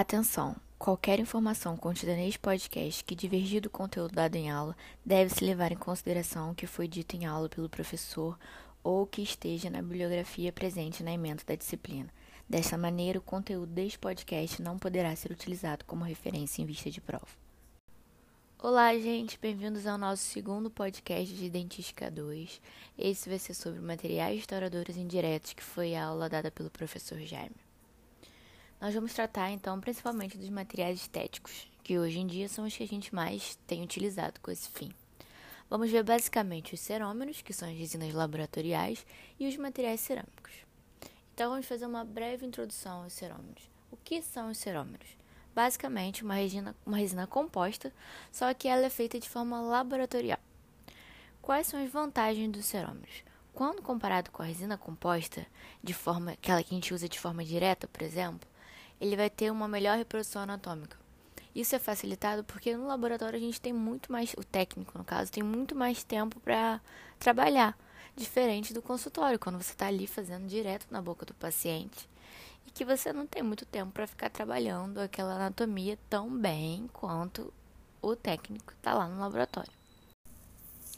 Atenção! Qualquer informação contida neste podcast que divergir do conteúdo dado em aula deve-se levar em consideração o que foi dito em aula pelo professor ou que esteja na bibliografia presente na emenda da disciplina. Desta maneira, o conteúdo deste podcast não poderá ser utilizado como referência em vista de prova. Olá, gente, bem-vindos ao nosso segundo podcast de Dentística 2. Esse vai ser sobre materiais restauradores indiretos, que foi a aula dada pelo professor Jaime. Nós vamos tratar então principalmente dos materiais estéticos, que hoje em dia são os que a gente mais tem utilizado com esse fim. Vamos ver basicamente os cerômeros, que são as resinas laboratoriais, e os materiais cerâmicos. Então vamos fazer uma breve introdução aos cerômeros. O que são os cerômeros? Basicamente, uma resina, uma resina composta, só que ela é feita de forma laboratorial. Quais são as vantagens dos cerômeros? Quando comparado com a resina composta, de forma aquela que a gente usa de forma direta, por exemplo, ele vai ter uma melhor reprodução anatômica. Isso é facilitado porque no laboratório a gente tem muito mais, o técnico no caso, tem muito mais tempo para trabalhar, diferente do consultório, quando você está ali fazendo direto na boca do paciente e que você não tem muito tempo para ficar trabalhando aquela anatomia tão bem quanto o técnico está lá no laboratório.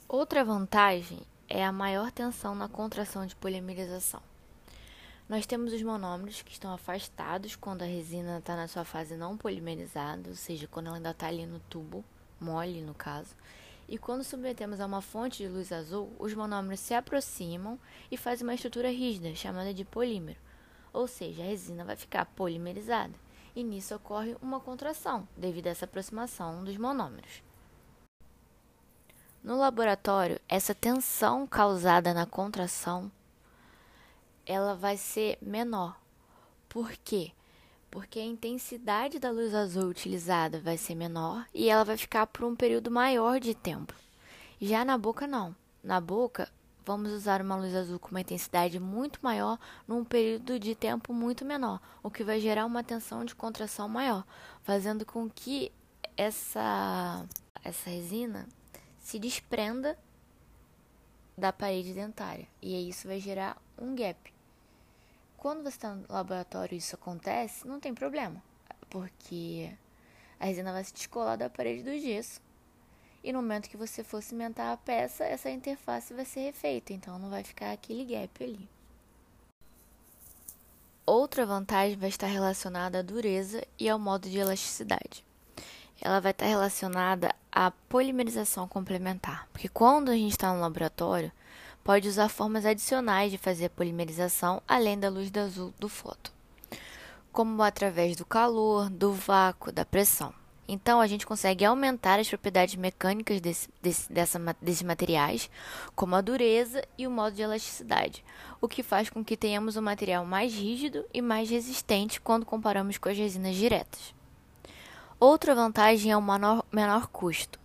Outra vantagem é a maior tensão na contração de polimerização. Nós temos os monômeros que estão afastados quando a resina está na sua fase não polimerizada, ou seja, quando ela ainda está ali no tubo, mole no caso. E quando submetemos a uma fonte de luz azul, os monômeros se aproximam e fazem uma estrutura rígida, chamada de polímero. Ou seja, a resina vai ficar polimerizada. E nisso ocorre uma contração, devido a essa aproximação dos monômeros. No laboratório, essa tensão causada na contração ela vai ser menor. Por quê? Porque a intensidade da luz azul utilizada vai ser menor e ela vai ficar por um período maior de tempo. Já na boca, não. Na boca, vamos usar uma luz azul com uma intensidade muito maior num período de tempo muito menor, o que vai gerar uma tensão de contração maior, fazendo com que essa, essa resina se desprenda da parede dentária. E isso vai gerar um gap. Quando você está no laboratório e isso acontece, não tem problema, porque a resina vai se descolar da parede do gesso. E no momento que você for cimentar a peça, essa interface vai ser refeita, então não vai ficar aquele gap ali. Outra vantagem vai estar relacionada à dureza e ao modo de elasticidade. Ela vai estar relacionada à polimerização complementar, porque quando a gente está no laboratório, pode usar formas adicionais de fazer a polimerização além da luz do azul do foto, como através do calor, do vácuo, da pressão. Então, a gente consegue aumentar as propriedades mecânicas desse, desse, dessa, desses materiais, como a dureza e o modo de elasticidade, o que faz com que tenhamos um material mais rígido e mais resistente quando comparamos com as resinas diretas. Outra vantagem é o menor, menor custo.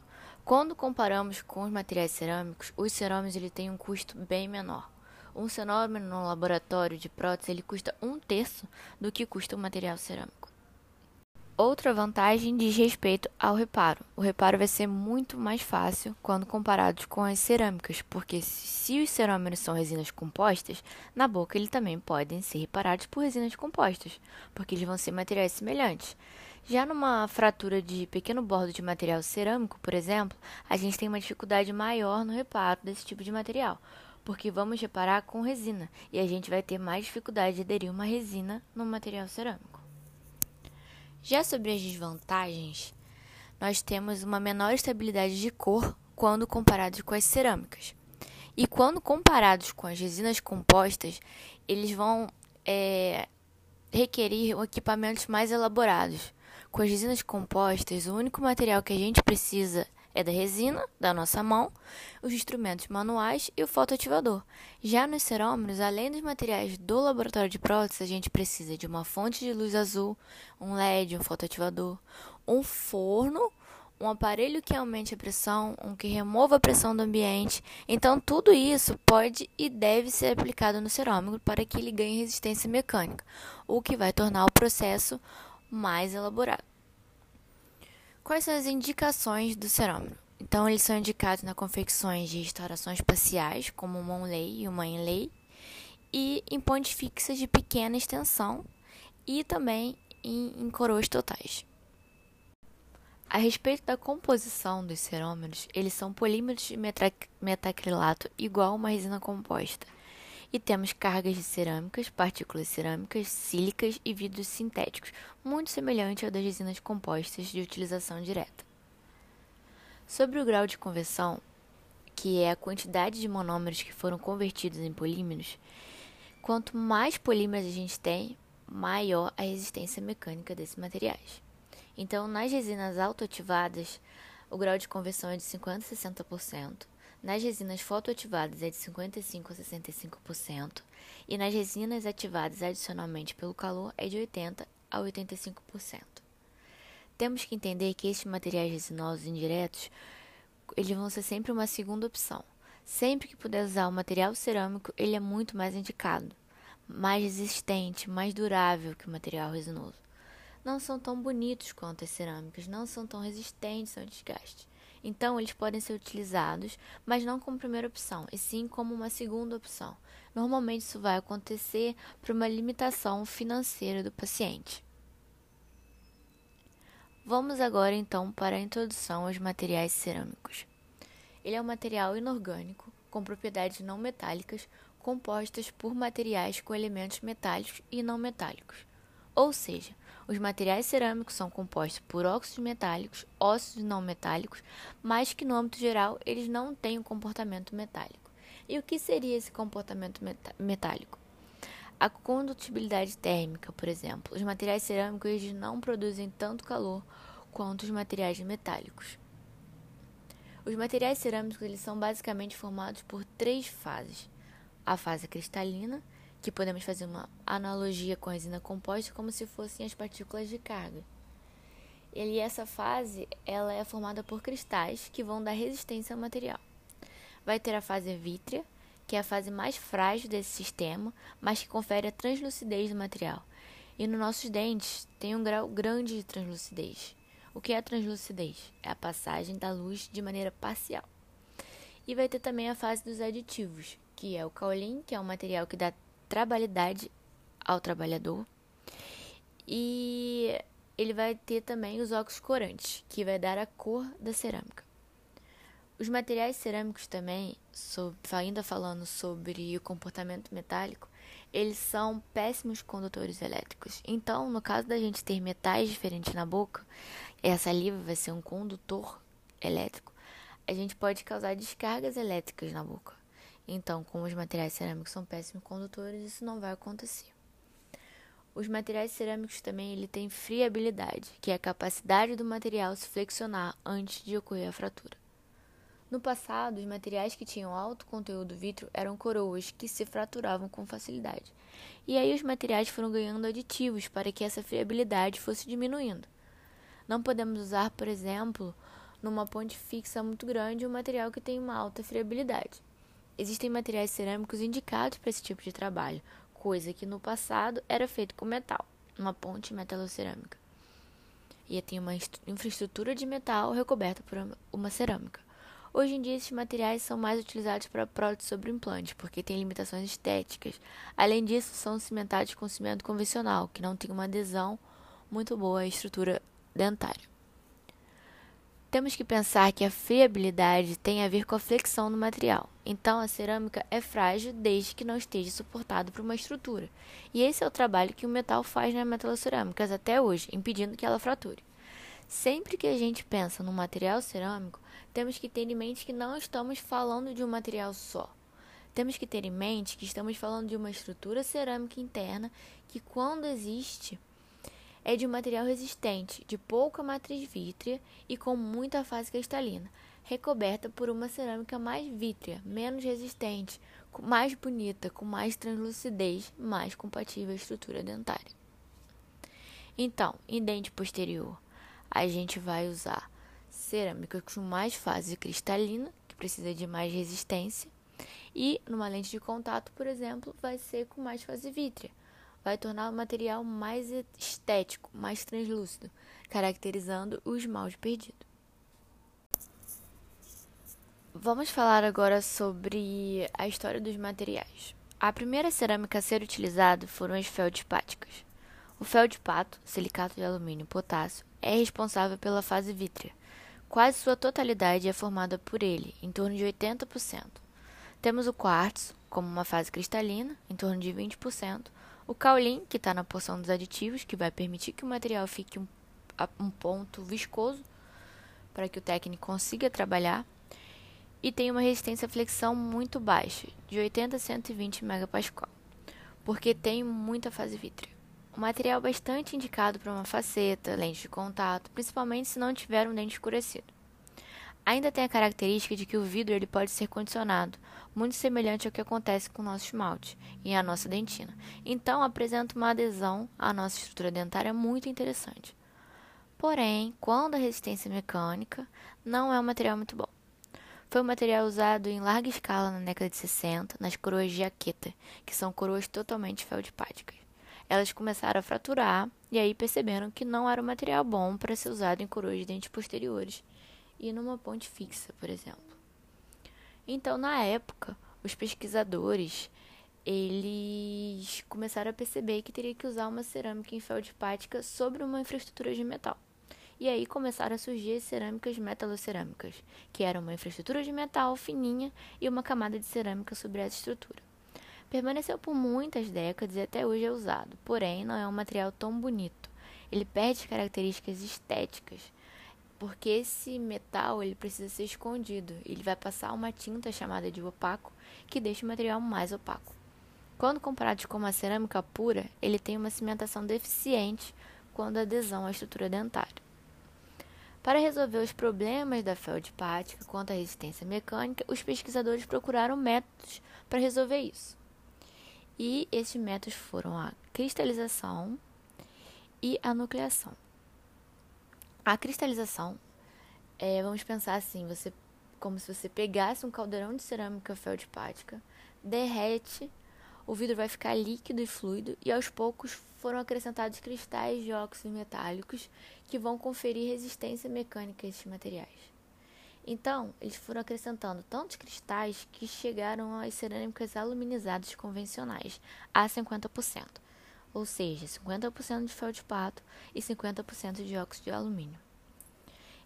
Quando comparamos com os materiais cerâmicos, os cerâmicos ele tem um custo bem menor. Um cerômero no laboratório de prótese ele custa um terço do que custa o material cerâmico. Outra vantagem diz respeito ao reparo. O reparo vai ser muito mais fácil quando comparados com as cerâmicas, porque se os cerâmicos são resinas compostas, na boca eles também podem ser reparados por resinas compostas, porque eles vão ser materiais semelhantes. Já numa fratura de pequeno bordo de material cerâmico, por exemplo, a gente tem uma dificuldade maior no reparo desse tipo de material, porque vamos reparar com resina e a gente vai ter mais dificuldade de aderir uma resina no material cerâmico. Já sobre as desvantagens, nós temos uma menor estabilidade de cor quando comparados com as cerâmicas. E quando comparados com as resinas compostas, eles vão é, requerir equipamentos mais elaborados, com as resinas compostas, o único material que a gente precisa é da resina, da nossa mão, os instrumentos manuais e o fotoativador. Já nos cerômeros, além dos materiais do laboratório de prótese, a gente precisa de uma fonte de luz azul, um LED, um fotoativador, um forno, um aparelho que aumente a pressão, um que remova a pressão do ambiente. Então, tudo isso pode e deve ser aplicado no cerâmico para que ele ganhe resistência mecânica, o que vai tornar o processo mais elaborado. Quais são as indicações do cerâmico? Então, eles são indicados na confecções de restaurações parciais, como uma lei e uma inlay, e em pontes fixas de pequena extensão, e também e em coroas totais. A respeito da composição dos cerâmicos, eles são polímeros de metacrilato igual a uma resina composta. E temos cargas de cerâmicas, partículas cerâmicas, sílicas e vidros sintéticos, muito semelhante ao das resinas compostas de utilização direta. Sobre o grau de conversão, que é a quantidade de monômeros que foram convertidos em polímeros, quanto mais polímeros a gente tem, maior a resistência mecânica desses materiais. Então, nas resinas autoativadas, o grau de conversão é de 50% a 60%, nas resinas fotoativadas é de 55% a 65%, e nas resinas ativadas adicionalmente pelo calor é de 80% a 85%. Temos que entender que estes materiais resinosos indiretos eles vão ser sempre uma segunda opção. Sempre que puder usar o material cerâmico, ele é muito mais indicado, mais resistente, mais durável que o material resinoso não são tão bonitos quanto as cerâmicas, não são tão resistentes ao desgaste. Então, eles podem ser utilizados, mas não como primeira opção, e sim como uma segunda opção. Normalmente, isso vai acontecer por uma limitação financeira do paciente. Vamos agora então para a introdução aos materiais cerâmicos. Ele é um material inorgânico com propriedades não metálicas compostas por materiais com elementos metálicos e não metálicos. Ou seja, os materiais cerâmicos são compostos por óxidos metálicos, óxidos não metálicos, mas que no âmbito geral eles não têm um comportamento metálico. E o que seria esse comportamento metálico? A condutibilidade térmica, por exemplo. Os materiais cerâmicos eles não produzem tanto calor quanto os materiais metálicos. Os materiais cerâmicos eles são basicamente formados por três fases: a fase cristalina, que podemos fazer uma analogia com a resina composta como se fossem as partículas de carga. E essa fase ela é formada por cristais que vão dar resistência ao material. Vai ter a fase vítrea, que é a fase mais frágil desse sistema, mas que confere a translucidez do material. E nos nossos dentes tem um grau grande de translucidez. O que é a translucidez? É a passagem da luz de maneira parcial. E vai ter também a fase dos aditivos, que é o caolin, que é um material que dá trabalhidade ao trabalhador. E ele vai ter também os óxidos corantes, que vai dar a cor da cerâmica. Os materiais cerâmicos também, sobre, ainda falando sobre o comportamento metálico, eles são péssimos condutores elétricos. Então, no caso da gente ter metais diferentes na boca, essa saliva vai ser um condutor elétrico, a gente pode causar descargas elétricas na boca. Então, como os materiais cerâmicos são péssimos condutores, isso não vai acontecer. Os materiais cerâmicos também ele tem friabilidade, que é a capacidade do material se flexionar antes de ocorrer a fratura. No passado, os materiais que tinham alto conteúdo vítreo eram coroas que se fraturavam com facilidade. E aí os materiais foram ganhando aditivos para que essa friabilidade fosse diminuindo. Não podemos usar, por exemplo, numa ponte fixa muito grande um material que tem uma alta friabilidade. Existem materiais cerâmicos indicados para esse tipo de trabalho, coisa que no passado era feito com metal, uma ponte metalocerâmica. E tem uma infraestrutura de metal recoberta por uma cerâmica. Hoje em dia, esses materiais são mais utilizados para prótese sobre implante, porque têm limitações estéticas. Além disso, são cimentados com cimento convencional, que não tem uma adesão muito boa à estrutura dentária. Temos que pensar que a friabilidade tem a ver com a flexão do material. Então, a cerâmica é frágil desde que não esteja suportado por uma estrutura. E esse é o trabalho que o metal faz nas metalocerâmicas até hoje, impedindo que ela frature. Sempre que a gente pensa no material cerâmico, temos que ter em mente que não estamos falando de um material só. Temos que ter em mente que estamos falando de uma estrutura cerâmica interna que, quando existe, é de material resistente, de pouca matriz vítrea e com muita fase cristalina, recoberta por uma cerâmica mais vítrea, menos resistente, mais bonita, com mais translucidez, mais compatível à estrutura dentária. Então, em dente posterior, a gente vai usar cerâmica com mais fase cristalina, que precisa de mais resistência, e numa lente de contato, por exemplo, vai ser com mais fase vítrea vai tornar o material mais estético, mais translúcido, caracterizando o esmalte perdido. Vamos falar agora sobre a história dos materiais. A primeira cerâmica a ser utilizada foram as feldspáticas. O feldspato, silicato de alumínio e potássio, é responsável pela fase vítrea. Quase sua totalidade é formada por ele, em torno de 80%. Temos o quartzo, como uma fase cristalina, em torno de 20%, o caolin, que está na porção dos aditivos, que vai permitir que o material fique um, a um ponto viscoso, para que o técnico consiga trabalhar, e tem uma resistência à flexão muito baixa, de 80 a 120 MPa, porque tem muita fase vítrea. Um material bastante indicado para uma faceta, lente de contato, principalmente se não tiver um dente escurecido. Ainda tem a característica de que o vidro ele pode ser condicionado, muito semelhante ao que acontece com o nosso esmalte e a nossa dentina. Então, apresenta uma adesão à nossa estrutura dentária muito interessante. Porém, quando a resistência mecânica, não é um material muito bom. Foi um material usado em larga escala na década de 60 nas coroas de jaqueta, que são coroas totalmente feldspáticas elas começaram a fraturar e aí perceberam que não era um material bom para ser usado em coroas de dentes posteriores e numa ponte fixa, por exemplo. Então, na época, os pesquisadores eles começaram a perceber que teria que usar uma cerâmica em feldspática sobre uma infraestrutura de metal. E aí começaram a surgir as cerâmicas metalocerâmicas, que eram uma infraestrutura de metal fininha e uma camada de cerâmica sobre essa estrutura. Permaneceu por muitas décadas e até hoje é usado, porém não é um material tão bonito. Ele perde características estéticas, porque esse metal ele precisa ser escondido. Ele vai passar uma tinta chamada de opaco, que deixa o material mais opaco. Quando comparado com uma cerâmica pura, ele tem uma cimentação deficiente quando adesão à estrutura dentária. Para resolver os problemas da feldspática quanto à resistência mecânica, os pesquisadores procuraram métodos para resolver isso. E esses métodos foram a cristalização e a nucleação. A cristalização, é, vamos pensar assim, você como se você pegasse um caldeirão de cerâmica feldspática, derrete, o vidro vai ficar líquido e fluido e aos poucos foram acrescentados cristais de óxidos metálicos que vão conferir resistência mecânica a esses materiais. Então, eles foram acrescentando tantos cristais que chegaram às cerâmicas aluminizadas convencionais, a 50%, ou seja, 50% de feldspato e 50% de óxido de alumínio.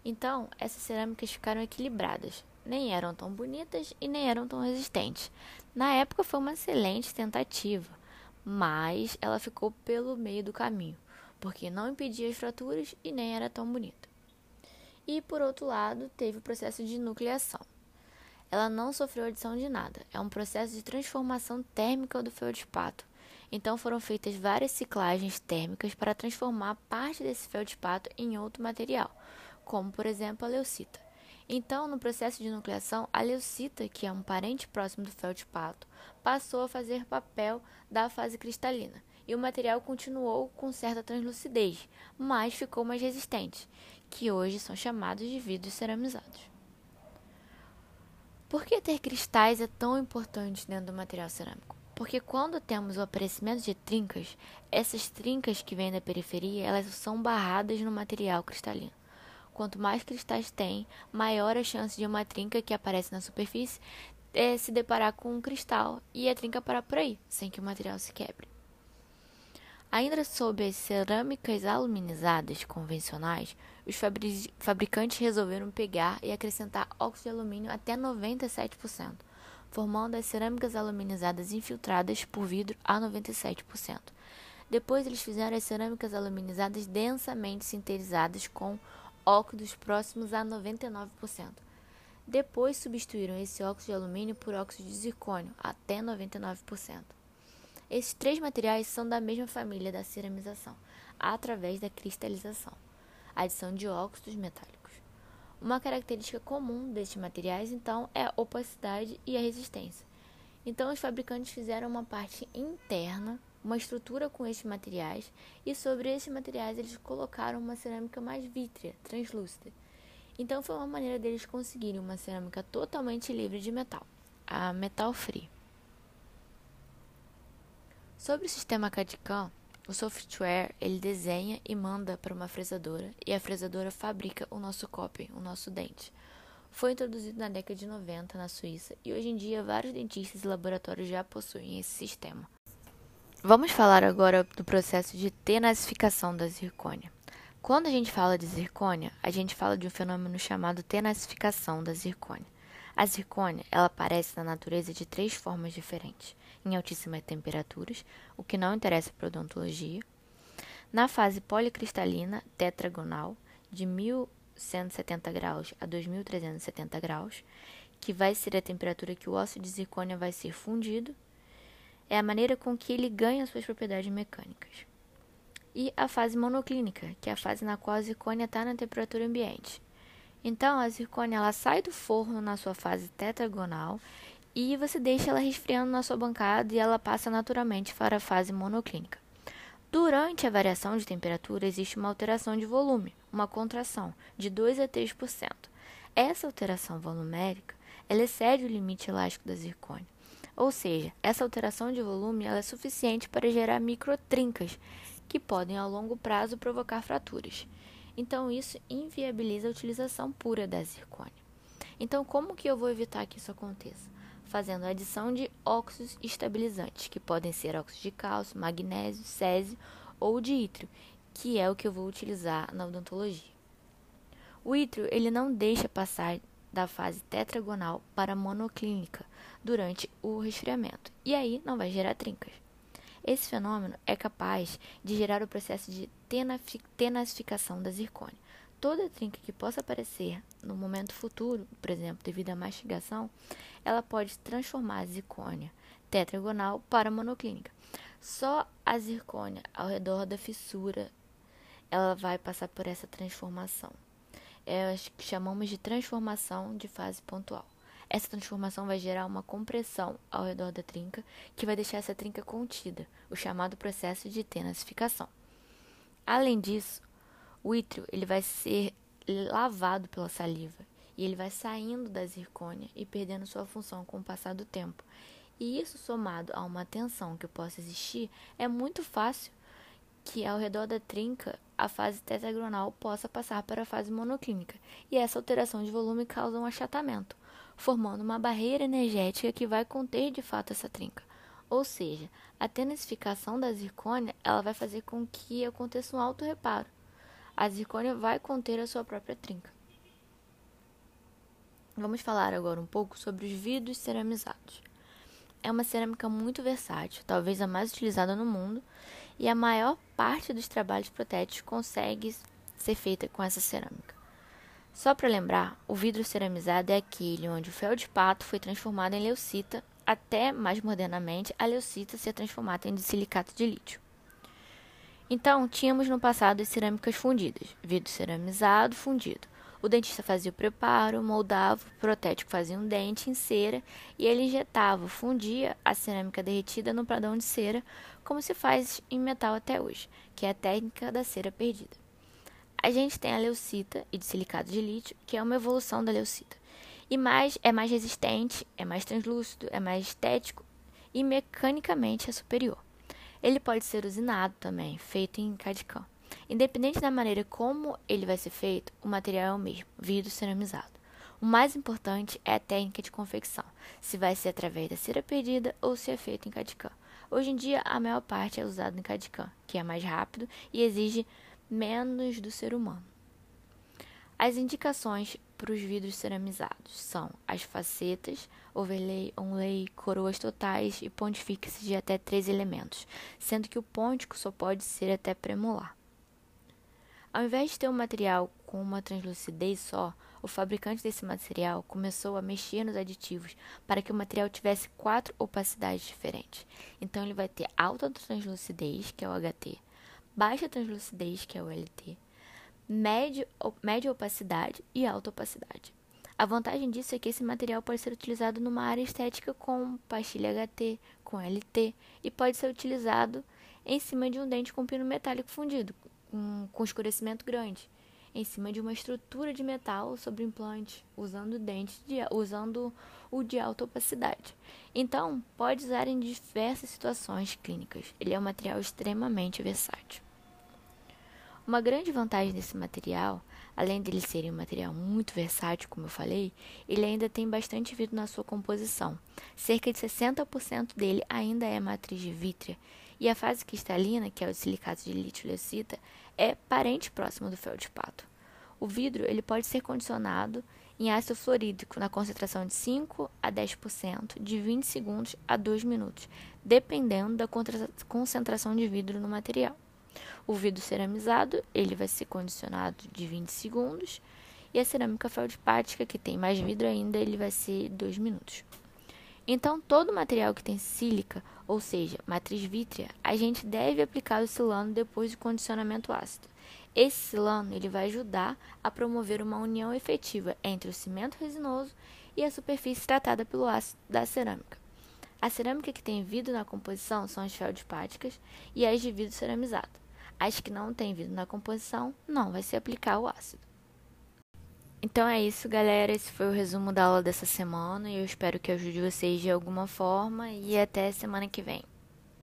Então, essas cerâmicas ficaram equilibradas, nem eram tão bonitas e nem eram tão resistentes. Na época foi uma excelente tentativa, mas ela ficou pelo meio do caminho, porque não impedia as fraturas e nem era tão bonita e, por outro lado, teve o processo de nucleação. Ela não sofreu adição de nada, é um processo de transformação térmica do feldspato. Então foram feitas várias ciclagens térmicas para transformar parte desse feldspato em outro material, como por exemplo a leucita. Então, no processo de nucleação, a leucita, que é um parente próximo do feldspato, passou a fazer papel da fase cristalina, e o material continuou com certa translucidez, mas ficou mais resistente, que hoje são chamados de vidros ceramizados. Por que ter cristais é tão importante dentro do material cerâmico? Porque quando temos o aparecimento de trincas, essas trincas que vêm da periferia, elas são barradas no material cristalino. Quanto mais cristais tem, maior a chance de uma trinca que aparece na superfície é, se deparar com um cristal e a trinca parar por aí, sem que o material se quebre. Ainda sob as cerâmicas aluminizadas convencionais, os fabricantes resolveram pegar e acrescentar óxido de alumínio até 97%, formando as cerâmicas aluminizadas infiltradas por vidro a 97%. Depois, eles fizeram as cerâmicas aluminizadas densamente sintetizadas com óxidos próximos a 99%. Depois, substituíram esse óxido de alumínio por óxido de zircônio, até 99%. Esses três materiais são da mesma família da ceramização, através da cristalização, adição de óxidos metálicos. Uma característica comum destes materiais, então, é a opacidade e a resistência. Então, os fabricantes fizeram uma parte interna, uma estrutura com estes materiais, e sobre esses materiais eles colocaram uma cerâmica mais vítrea, translúcida. Então, foi uma maneira deles conseguirem uma cerâmica totalmente livre de metal, a metal free. Sobre o sistema CAD-CAM, o software ele desenha e manda para uma fresadora e a fresadora fabrica o nosso copy, o nosso dente. Foi introduzido na década de 90 na Suíça e hoje em dia vários dentistas e laboratórios já possuem esse sistema. Vamos falar agora do processo de tenacificação da zircônia. Quando a gente fala de zircônia, a gente fala de um fenômeno chamado tenacificação da zircônia. A zircônia, ela aparece na natureza de três formas diferentes: em altíssimas temperaturas, o que não interessa para a odontologia, na fase policristalina tetragonal, de 1170 graus a 2370 graus, que vai ser a temperatura que o óxido de zircônia vai ser fundido, é a maneira com que ele ganha suas propriedades mecânicas. E a fase monoclínica, que é a fase na qual a zircônia está na temperatura ambiente. Então, a zircônia ela sai do forno na sua fase tetragonal e você deixa ela resfriando na sua bancada e ela passa naturalmente para a fase monoclínica. Durante a variação de temperatura, existe uma alteração de volume, uma contração, de 2 a 3%. Essa alteração volumérica ela excede o limite elástico da zircônia. Ou seja, essa alteração de volume ela é suficiente para gerar microtrincas, que podem ao longo prazo provocar fraturas. Então, isso inviabiliza a utilização pura da zircônia. Então, como que eu vou evitar que isso aconteça? Fazendo a adição de óxidos estabilizantes, que podem ser óxidos de cálcio, magnésio, césio ou de ítrio, que é o que eu vou utilizar na odontologia. O ítrio ele não deixa passar da fase tetragonal para monoclínica durante o resfriamento, e aí não vai gerar trincas. Esse fenômeno é capaz de gerar o processo de tenacificação da zircônia, toda trinca que possa aparecer no momento futuro, por exemplo, devido à mastigação, ela pode transformar a zircônia tetragonal para monoclínica. Só a zircônia ao redor da fissura ela vai passar por essa transformação. É o que chamamos de transformação de fase pontual. Essa transformação vai gerar uma compressão ao redor da trinca, que vai deixar essa trinca contida, o chamado processo de tenacificação. Além disso, o ítrio ele vai ser lavado pela saliva e ele vai saindo da zircônia e perdendo sua função com o passar do tempo. E isso somado a uma tensão que possa existir, é muito fácil que ao redor da trinca a fase tetragonal possa passar para a fase monoclínica, e essa alteração de volume causa um achatamento, formando uma barreira energética que vai conter de fato essa trinca. Ou seja, a tenacificação da zircônia ela vai fazer com que aconteça um auto reparo a zircônia vai conter a sua própria trinca. Vamos falar agora um pouco sobre os vidros ceramizados. É uma cerâmica muito versátil, talvez a mais utilizada no mundo, e a maior parte dos trabalhos protéticos consegue ser feita com essa cerâmica. Só para lembrar, o vidro ceramizado é aquele onde o fel de pato foi transformado em leucita, até mais modernamente a leucita ser transformada em silicato de lítio. Então, tínhamos no passado as cerâmicas fundidas, vidro ceramizado fundido. O dentista fazia o preparo, moldava, o protético fazia um dente em cera e ele injetava, fundia a cerâmica derretida no pradão de cera, como se faz em metal até hoje, que é a técnica da cera perdida. A gente tem a leucita e de silicato de lítio, que é uma evolução da leucita. E mais é mais resistente, é mais translúcido, é mais estético e mecanicamente é superior. Ele pode ser usinado também, feito em CAD-CAM. Independente da maneira como ele vai ser feito, o material é o mesmo, vidro ceramizado. O mais importante é a técnica de confecção, se vai ser através da cera perdida ou se é feito em CAD-CAM. Hoje em dia, a maior parte é usada em CAD-CAM, que é mais rápido e exige menos do ser humano. As indicações para os vidros ceramizados são as facetas, overlay, onlay, coroas totais e pontifixes de até três elementos, sendo que o pontico só pode ser até premolar. Ao invés de ter um material com uma translucidez só, o fabricante desse material começou a mexer nos aditivos para que o material tivesse quatro opacidades diferentes. Então ele vai ter alta translucidez, que é o HT, baixa translucidez, que é o LT, médio, média opacidade e alta opacidade. A vantagem disso é que esse material pode ser utilizado numa área estética com pastilha HT, com LT e pode ser utilizado em cima de um dente com pino metálico fundido, com, com escurecimento grande, em cima de uma estrutura de metal sobre implante, usando dente de, usando o de alta opacidade. Então, pode usar em diversas situações clínicas. Ele é um material extremamente versátil. Uma grande vantagem desse material, além dele ser um material muito versátil, como eu falei, ele ainda tem bastante vidro na sua composição. Cerca de 60% dele ainda é matriz de vítrea E a fase cristalina, que é o silicato de lítio lecita, é parente próximo do feldspato. O vidro ele pode ser condicionado em ácido fluorídrico na concentração de 5 a 10%, de 20 segundos a 2 minutos, dependendo da concentração de vidro no material. O vidro ceramizado ele vai ser condicionado de 20 segundos e a cerâmica feldspática, que tem mais vidro ainda, ele vai ser 2 minutos. Então, todo material que tem sílica, ou seja, matriz vítrea, a gente deve aplicar o silano depois do condicionamento ácido. Esse silano ele vai ajudar a promover uma união efetiva entre o cimento resinoso e a superfície tratada pelo ácido da cerâmica. A cerâmica que tem vidro na composição são as feldspáticas e as de vidro ceramizado. As que não têm vidro na composição, não vai se aplicar o ácido. Então é isso, galera. Esse foi o resumo da aula dessa semana e eu espero que ajude vocês de alguma forma e até semana que vem.